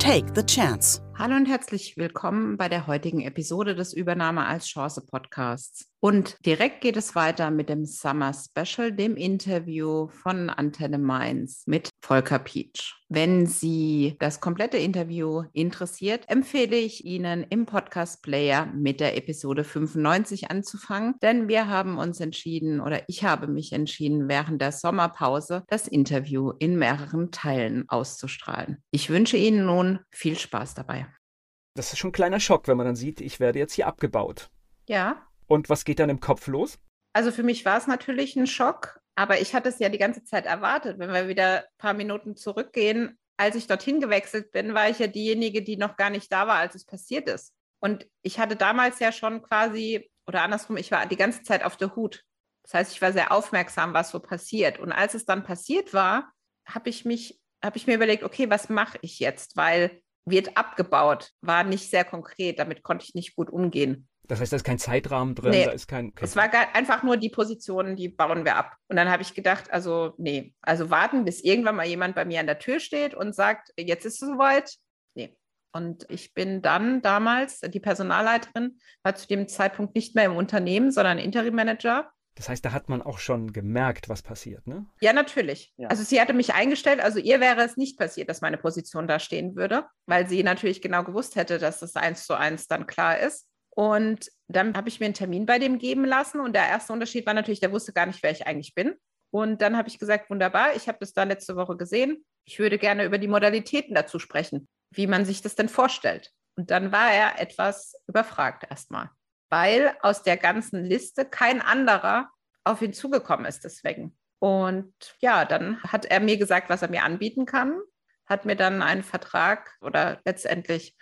Take the Chance. Hallo und herzlich willkommen bei der heutigen Episode des Übernahme als Chance Podcasts. Und direkt geht es weiter mit dem Summer Special, dem Interview von Antenne Mainz mit Volker Pietsch. Wenn Sie das komplette Interview interessiert, empfehle ich Ihnen im Podcast Player mit der Episode 95 anzufangen, denn wir haben uns entschieden oder ich habe mich entschieden, während der Sommerpause das Interview in mehreren Teilen auszustrahlen. Ich wünsche Ihnen nun viel Spaß dabei. Das ist schon ein kleiner Schock, wenn man dann sieht, ich werde jetzt hier abgebaut. Ja, und was geht dann im Kopf los? Also für mich war es natürlich ein Schock, aber ich hatte es ja die ganze Zeit erwartet. Wenn wir wieder ein paar Minuten zurückgehen, als ich dorthin gewechselt bin, war ich ja diejenige, die noch gar nicht da war, als es passiert ist. Und ich hatte damals ja schon quasi, oder andersrum, ich war die ganze Zeit auf der Hut. Das heißt, ich war sehr aufmerksam, was so passiert. Und als es dann passiert war, habe ich mich, habe ich mir überlegt, okay, was mache ich jetzt? Weil wird abgebaut, war nicht sehr konkret, damit konnte ich nicht gut umgehen. Das heißt, da ist kein Zeitrahmen drin, nee, da ist kein, kein. Es war einfach nur die Positionen, die bauen wir ab. Und dann habe ich gedacht, also nee, also warten, bis irgendwann mal jemand bei mir an der Tür steht und sagt, jetzt ist es soweit. Nee. Und ich bin dann damals, die Personalleiterin war zu dem Zeitpunkt nicht mehr im Unternehmen, sondern Interimmanager. Das heißt, da hat man auch schon gemerkt, was passiert, ne? Ja, natürlich. Ja. Also sie hatte mich eingestellt, also ihr wäre es nicht passiert, dass meine Position da stehen würde, weil sie natürlich genau gewusst hätte, dass das eins zu eins dann klar ist. Und dann habe ich mir einen Termin bei dem geben lassen. Und der erste Unterschied war natürlich, der wusste gar nicht, wer ich eigentlich bin. Und dann habe ich gesagt, wunderbar, ich habe das da letzte Woche gesehen. Ich würde gerne über die Modalitäten dazu sprechen, wie man sich das denn vorstellt. Und dann war er etwas überfragt erstmal, weil aus der ganzen Liste kein anderer auf ihn zugekommen ist deswegen. Und ja, dann hat er mir gesagt, was er mir anbieten kann, hat mir dann einen Vertrag oder letztendlich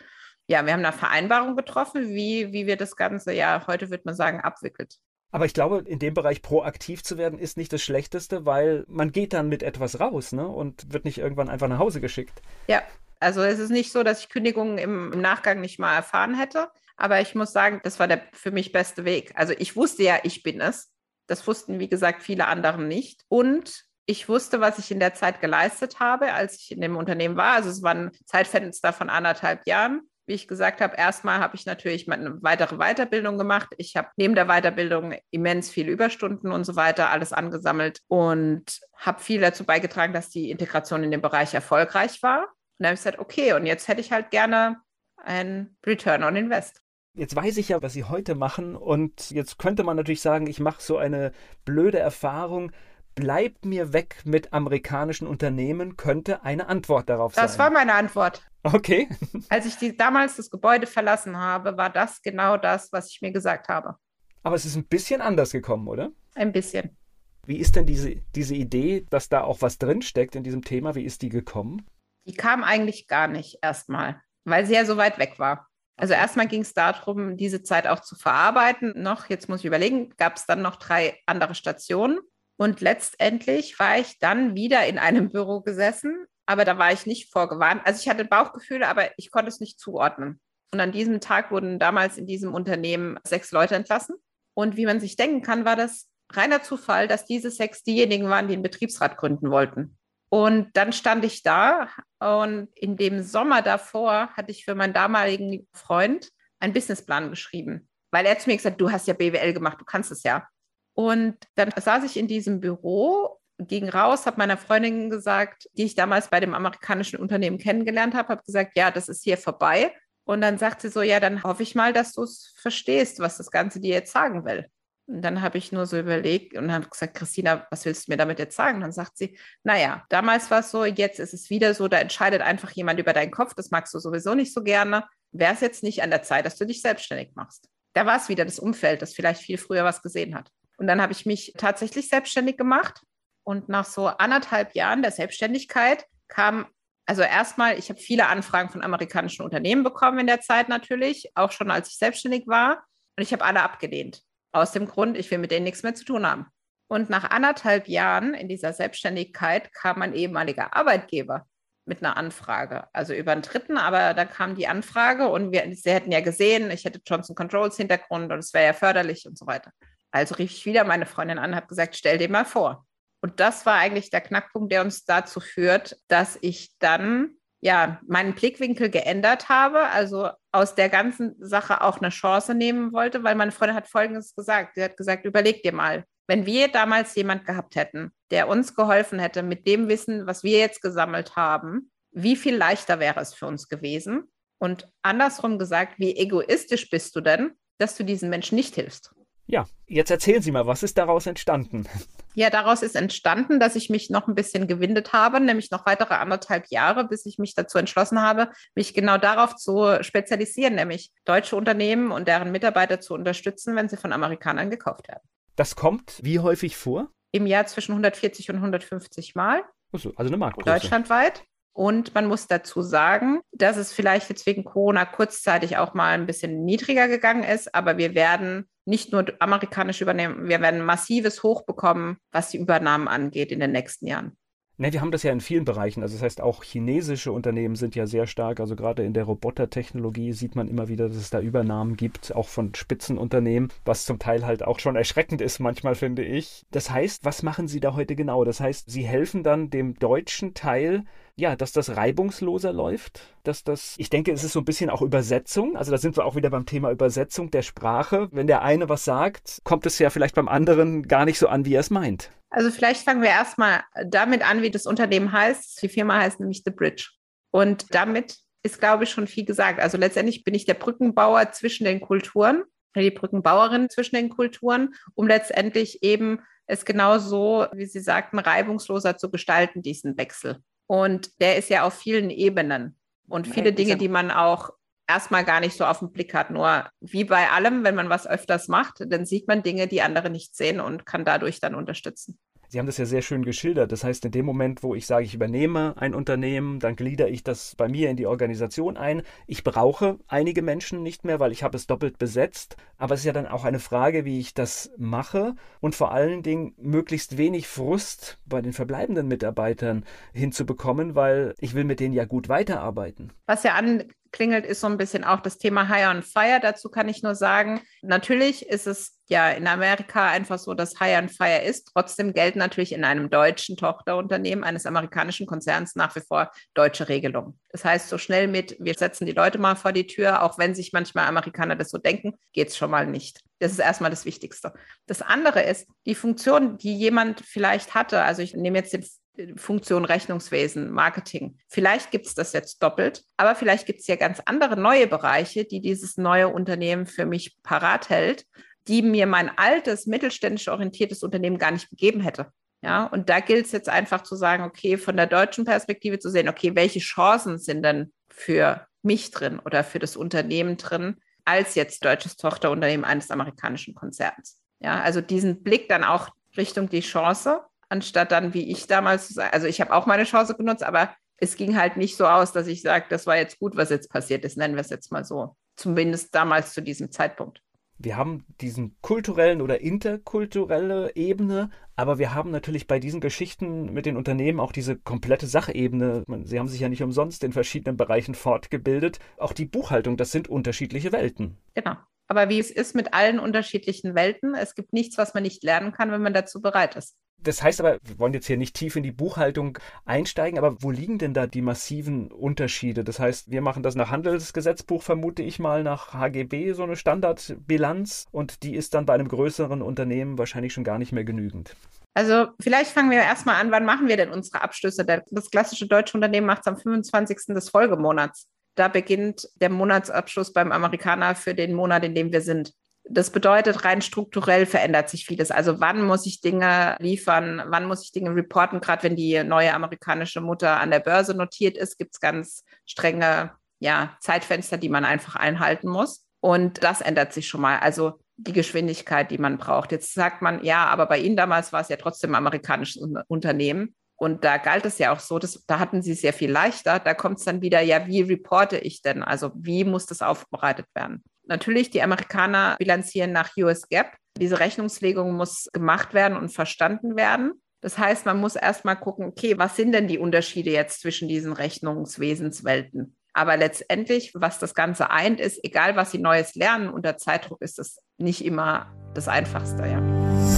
ja, wir haben eine Vereinbarung getroffen, wie, wie wir das Ganze, ja, heute würde man sagen, abwickelt. Aber ich glaube, in dem Bereich proaktiv zu werden, ist nicht das Schlechteste, weil man geht dann mit etwas raus ne? und wird nicht irgendwann einfach nach Hause geschickt. Ja, also es ist nicht so, dass ich Kündigungen im, Nachgang nicht mal erfahren hätte. Aber ich muss sagen, das war der für mich beste Weg. Also ich wusste ja, ich bin es. Das wussten, wie gesagt, viele anderen nicht. Und ich wusste, was ich in der Zeit geleistet habe, als ich in dem Unternehmen war. Also es war ein Zeitfenster von anderthalb Jahren wie ich gesagt habe, erstmal habe ich natürlich eine weitere Weiterbildung gemacht. Ich habe neben der Weiterbildung immens viele Überstunden und so weiter alles angesammelt und habe viel dazu beigetragen, dass die Integration in dem Bereich erfolgreich war. Und dann habe ich gesagt, okay, und jetzt hätte ich halt gerne ein Return on Invest. Jetzt weiß ich ja, was Sie heute machen und jetzt könnte man natürlich sagen, ich mache so eine blöde Erfahrung bleibt mir weg mit amerikanischen Unternehmen, könnte eine Antwort darauf das sein. Das war meine Antwort. Okay. Als ich die, damals das Gebäude verlassen habe, war das genau das, was ich mir gesagt habe. Aber es ist ein bisschen anders gekommen, oder? Ein bisschen. Wie ist denn diese, diese Idee, dass da auch was drinsteckt in diesem Thema, wie ist die gekommen? Die kam eigentlich gar nicht erstmal, weil sie ja so weit weg war. Also erstmal ging es darum, diese Zeit auch zu verarbeiten. Noch, jetzt muss ich überlegen, gab es dann noch drei andere Stationen. Und letztendlich war ich dann wieder in einem Büro gesessen, aber da war ich nicht vorgewarnt. Also ich hatte Bauchgefühle, aber ich konnte es nicht zuordnen. Und an diesem Tag wurden damals in diesem Unternehmen sechs Leute entlassen. Und wie man sich denken kann, war das reiner Zufall, dass diese sechs diejenigen waren, die einen Betriebsrat gründen wollten. Und dann stand ich da und in dem Sommer davor hatte ich für meinen damaligen Freund einen Businessplan geschrieben, weil er zu mir gesagt hat, du hast ja BWL gemacht, du kannst es ja. Und dann saß ich in diesem Büro, ging raus, habe meiner Freundin gesagt, die ich damals bei dem amerikanischen Unternehmen kennengelernt habe, habe gesagt, ja, das ist hier vorbei. Und dann sagt sie so, ja, dann hoffe ich mal, dass du es verstehst, was das Ganze dir jetzt sagen will. Und dann habe ich nur so überlegt und habe gesagt, Christina, was willst du mir damit jetzt sagen? Dann sagt sie, naja, damals war es so, jetzt ist es wieder so, da entscheidet einfach jemand über deinen Kopf, das magst du sowieso nicht so gerne. Wäre es jetzt nicht an der Zeit, dass du dich selbstständig machst? Da war es wieder das Umfeld, das vielleicht viel früher was gesehen hat. Und dann habe ich mich tatsächlich selbstständig gemacht. Und nach so anderthalb Jahren der Selbstständigkeit kam, also erstmal, ich habe viele Anfragen von amerikanischen Unternehmen bekommen in der Zeit natürlich, auch schon als ich selbstständig war. Und ich habe alle abgelehnt. Aus dem Grund, ich will mit denen nichts mehr zu tun haben. Und nach anderthalb Jahren in dieser Selbstständigkeit kam mein ehemaliger Arbeitgeber mit einer Anfrage, also über einen Dritten, aber da kam die Anfrage und wir, sie hätten ja gesehen, ich hätte Johnson Controls Hintergrund und es wäre ja förderlich und so weiter. Also rief ich wieder meine Freundin an und habe gesagt, stell dir mal vor. Und das war eigentlich der Knackpunkt, der uns dazu führt, dass ich dann ja meinen Blickwinkel geändert habe, also aus der ganzen Sache auch eine Chance nehmen wollte, weil meine Freundin hat Folgendes gesagt. Sie hat gesagt, überleg dir mal, wenn wir damals jemand gehabt hätten, der uns geholfen hätte mit dem Wissen, was wir jetzt gesammelt haben, wie viel leichter wäre es für uns gewesen? Und andersrum gesagt, wie egoistisch bist du denn, dass du diesen Menschen nicht hilfst? Ja, jetzt erzählen Sie mal, was ist daraus entstanden? Ja, daraus ist entstanden, dass ich mich noch ein bisschen gewindet habe, nämlich noch weitere anderthalb Jahre, bis ich mich dazu entschlossen habe, mich genau darauf zu spezialisieren, nämlich deutsche Unternehmen und deren Mitarbeiter zu unterstützen, wenn sie von Amerikanern gekauft werden. Das kommt wie häufig vor? Im Jahr zwischen 140 und 150 Mal. Also eine Marktgröße. Deutschlandweit. Und man muss dazu sagen, dass es vielleicht jetzt wegen Corona kurzzeitig auch mal ein bisschen niedriger gegangen ist, aber wir werden nicht nur amerikanisch übernehmen, wir werden massives Hoch bekommen, was die Übernahmen angeht in den nächsten Jahren. Ne, wir haben das ja in vielen Bereichen. Also das heißt, auch chinesische Unternehmen sind ja sehr stark. Also gerade in der Robotertechnologie sieht man immer wieder, dass es da Übernahmen gibt, auch von Spitzenunternehmen, was zum Teil halt auch schon erschreckend ist, manchmal finde ich. Das heißt, was machen Sie da heute genau? Das heißt, Sie helfen dann dem deutschen Teil ja, dass das reibungsloser läuft, dass das, ich denke, es ist so ein bisschen auch Übersetzung. Also da sind wir auch wieder beim Thema Übersetzung der Sprache. Wenn der eine was sagt, kommt es ja vielleicht beim anderen gar nicht so an, wie er es meint. Also vielleicht fangen wir erstmal damit an, wie das Unternehmen heißt. Die Firma heißt nämlich The Bridge. Und damit ist, glaube ich, schon viel gesagt. Also letztendlich bin ich der Brückenbauer zwischen den Kulturen, die Brückenbauerin zwischen den Kulturen, um letztendlich eben es genau so, wie Sie sagten, reibungsloser zu gestalten, diesen Wechsel. Und der ist ja auf vielen Ebenen. Und viele Dinge, die man auch erstmal gar nicht so auf den Blick hat. Nur wie bei allem, wenn man was öfters macht, dann sieht man Dinge, die andere nicht sehen und kann dadurch dann unterstützen. Sie haben das ja sehr schön geschildert. Das heißt, in dem Moment, wo ich sage, ich übernehme ein Unternehmen, dann glieder ich das bei mir in die Organisation ein. Ich brauche einige Menschen nicht mehr, weil ich habe es doppelt besetzt. Aber es ist ja dann auch eine Frage, wie ich das mache und vor allen Dingen möglichst wenig Frust bei den verbleibenden Mitarbeitern hinzubekommen, weil ich will mit denen ja gut weiterarbeiten. Was ja an klingelt, ist so ein bisschen auch das Thema Hire on Fire. Dazu kann ich nur sagen, natürlich ist es ja in Amerika einfach so, dass Hire on Fire ist. Trotzdem gelten natürlich in einem deutschen Tochterunternehmen eines amerikanischen Konzerns nach wie vor deutsche Regelungen. Das heißt, so schnell mit, wir setzen die Leute mal vor die Tür, auch wenn sich manchmal Amerikaner das so denken, geht es schon mal nicht. Das ist erstmal das Wichtigste. Das andere ist, die Funktion, die jemand vielleicht hatte, also ich nehme jetzt den Funktion Rechnungswesen, Marketing. Vielleicht gibt es das jetzt doppelt, aber vielleicht gibt es ja ganz andere neue Bereiche, die dieses neue Unternehmen für mich parat hält, die mir mein altes, mittelständisch orientiertes Unternehmen gar nicht gegeben hätte. Ja, und da gilt es jetzt einfach zu sagen, okay, von der deutschen Perspektive zu sehen, okay, welche Chancen sind denn für mich drin oder für das Unternehmen drin, als jetzt deutsches Tochterunternehmen eines amerikanischen Konzerns. Ja, also diesen Blick dann auch Richtung die Chance anstatt dann wie ich damals, also ich habe auch meine Chance genutzt, aber es ging halt nicht so aus, dass ich sage, das war jetzt gut, was jetzt passiert ist, nennen wir es jetzt mal so. Zumindest damals zu diesem Zeitpunkt. Wir haben diesen kulturellen oder interkulturelle Ebene, aber wir haben natürlich bei diesen Geschichten mit den Unternehmen auch diese komplette Sachebene. Sie haben sich ja nicht umsonst in verschiedenen Bereichen fortgebildet. Auch die Buchhaltung, das sind unterschiedliche Welten. Genau. Aber wie es ist mit allen unterschiedlichen Welten, es gibt nichts, was man nicht lernen kann, wenn man dazu bereit ist. Das heißt aber, wir wollen jetzt hier nicht tief in die Buchhaltung einsteigen, aber wo liegen denn da die massiven Unterschiede? Das heißt, wir machen das nach Handelsgesetzbuch, vermute ich mal, nach HGB, so eine Standardbilanz und die ist dann bei einem größeren Unternehmen wahrscheinlich schon gar nicht mehr genügend. Also vielleicht fangen wir erstmal an, wann machen wir denn unsere Abschlüsse? Das klassische deutsche Unternehmen macht es am 25. des Folgemonats. Da beginnt der Monatsabschluss beim Amerikaner für den Monat, in dem wir sind. Das bedeutet, rein strukturell verändert sich vieles. Also wann muss ich Dinge liefern, wann muss ich Dinge reporten, gerade wenn die neue amerikanische Mutter an der Börse notiert ist, gibt es ganz strenge ja, Zeitfenster, die man einfach einhalten muss. Und das ändert sich schon mal. Also die Geschwindigkeit, die man braucht. Jetzt sagt man, ja, aber bei Ihnen damals war es ja trotzdem amerikanisches Unternehmen. Und da galt es ja auch so, dass, da hatten sie es sehr viel leichter. Da kommt es dann wieder, ja, wie reporte ich denn? Also wie muss das aufbereitet werden? Natürlich, die Amerikaner bilanzieren nach US GAAP. Diese Rechnungslegung muss gemacht werden und verstanden werden. Das heißt, man muss erstmal gucken, okay, was sind denn die Unterschiede jetzt zwischen diesen Rechnungswesenswelten? Aber letztendlich, was das Ganze eint, ist, egal was Sie Neues lernen, unter Zeitdruck ist es nicht immer das Einfachste, ja.